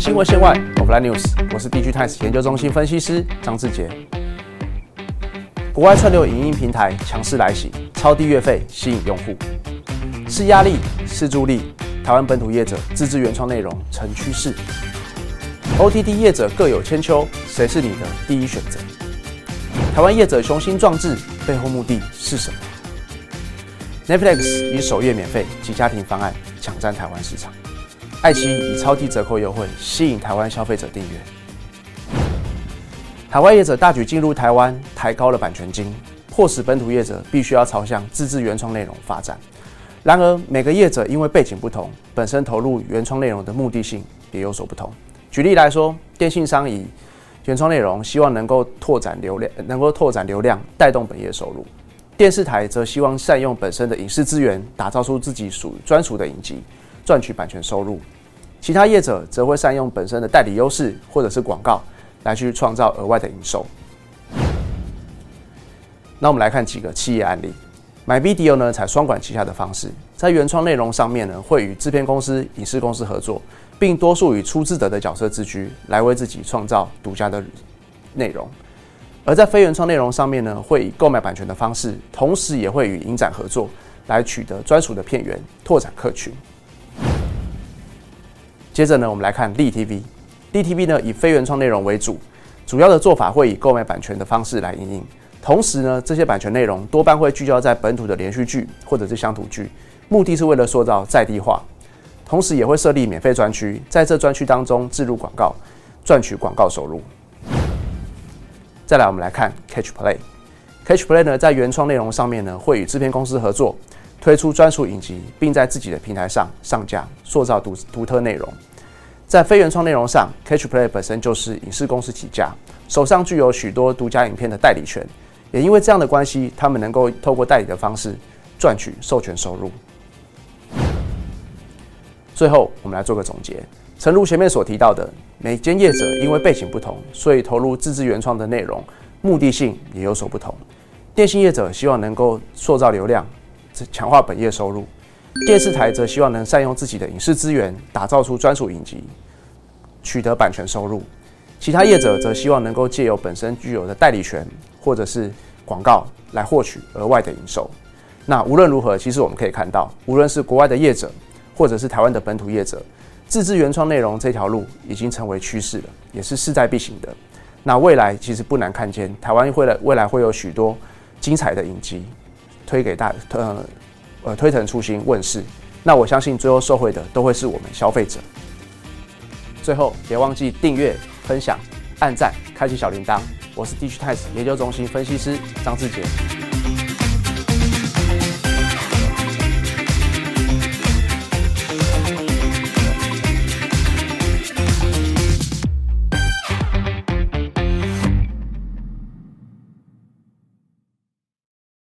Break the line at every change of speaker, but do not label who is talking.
新闻线外，Offline News，我是 DG Times 研究中心分析师张志杰。国外串流影音平台强势来袭，超低月费吸引用户，是压力是助力。台湾本土业者自制原创内容成趋势，OTT 业者各有千秋，谁是你的第一选择？台湾业者雄心壮志背后目的是什么？Netflix 以首页免费及家庭方案抢占台湾市场。爱奇艺以超低折扣优惠吸引台湾消费者订阅，海外业者大举进入台湾，抬高了版权金，迫使本土业者必须要朝向自制原创内容发展。然而，每个业者因为背景不同，本身投入原创内容的目的性也有所不同。举例来说，电信商以原创内容希望能够拓展流量，能够拓展流量，带动本业收入；电视台则希望善用本身的影视资源，打造出自己属专属的影集。赚取版权收入，其他业者则会善用本身的代理优势或者是广告来去创造额外的营收。那我们来看几个企业案例，MyVideo 呢采双管齐下的方式，在原创内容上面呢会与制片公司、影视公司合作，并多数以出资者的角色自居，来为自己创造独家的内容；而在非原创内容上面呢，会以购买版权的方式，同时也会与影展合作，来取得专属的片源，拓展客群。接着呢，我们来看立 TV。立 TV 呢以非原创内容为主，主要的做法会以购买版权的方式来营运。同时呢，这些版权内容多半会聚焦在本土的连续剧或者是乡土剧，目的是为了塑造在地化。同时也会设立免费专区，在这专区当中置入广告，赚取广告收入。再来，我们来看 Catch Play。Catch Play 呢在原创内容上面呢会与制片公司合作。推出专属影集，并在自己的平台上上架，塑造独独特内容。在非原创内容上，Catch Play 本身就是影视公司起家，手上具有许多独家影片的代理权。也因为这样的关系，他们能够透过代理的方式赚取授权收入。最后，我们来做个总结。诚如前面所提到的，每间业者因为背景不同，所以投入自制原创的内容，目的性也有所不同。电信业者希望能够塑造流量。强化本业收入，电视台则希望能善用自己的影视资源，打造出专属影集，取得版权收入；其他业者则希望能够借由本身具有的代理权或者是广告来获取额外的营收。那无论如何，其实我们可以看到，无论是国外的业者，或者是台湾的本土业者，自制原创内容这条路已经成为趋势了，也是势在必行的。那未来其实不难看见，台湾会来未来会有许多精彩的影集。推给大呃呃推陈出新问世，那我相信最后受惠的都会是我们消费者。最后别忘记订阅、分享、按赞、开启小铃铛。我是 DigiTimes 研究中心分析师张志杰。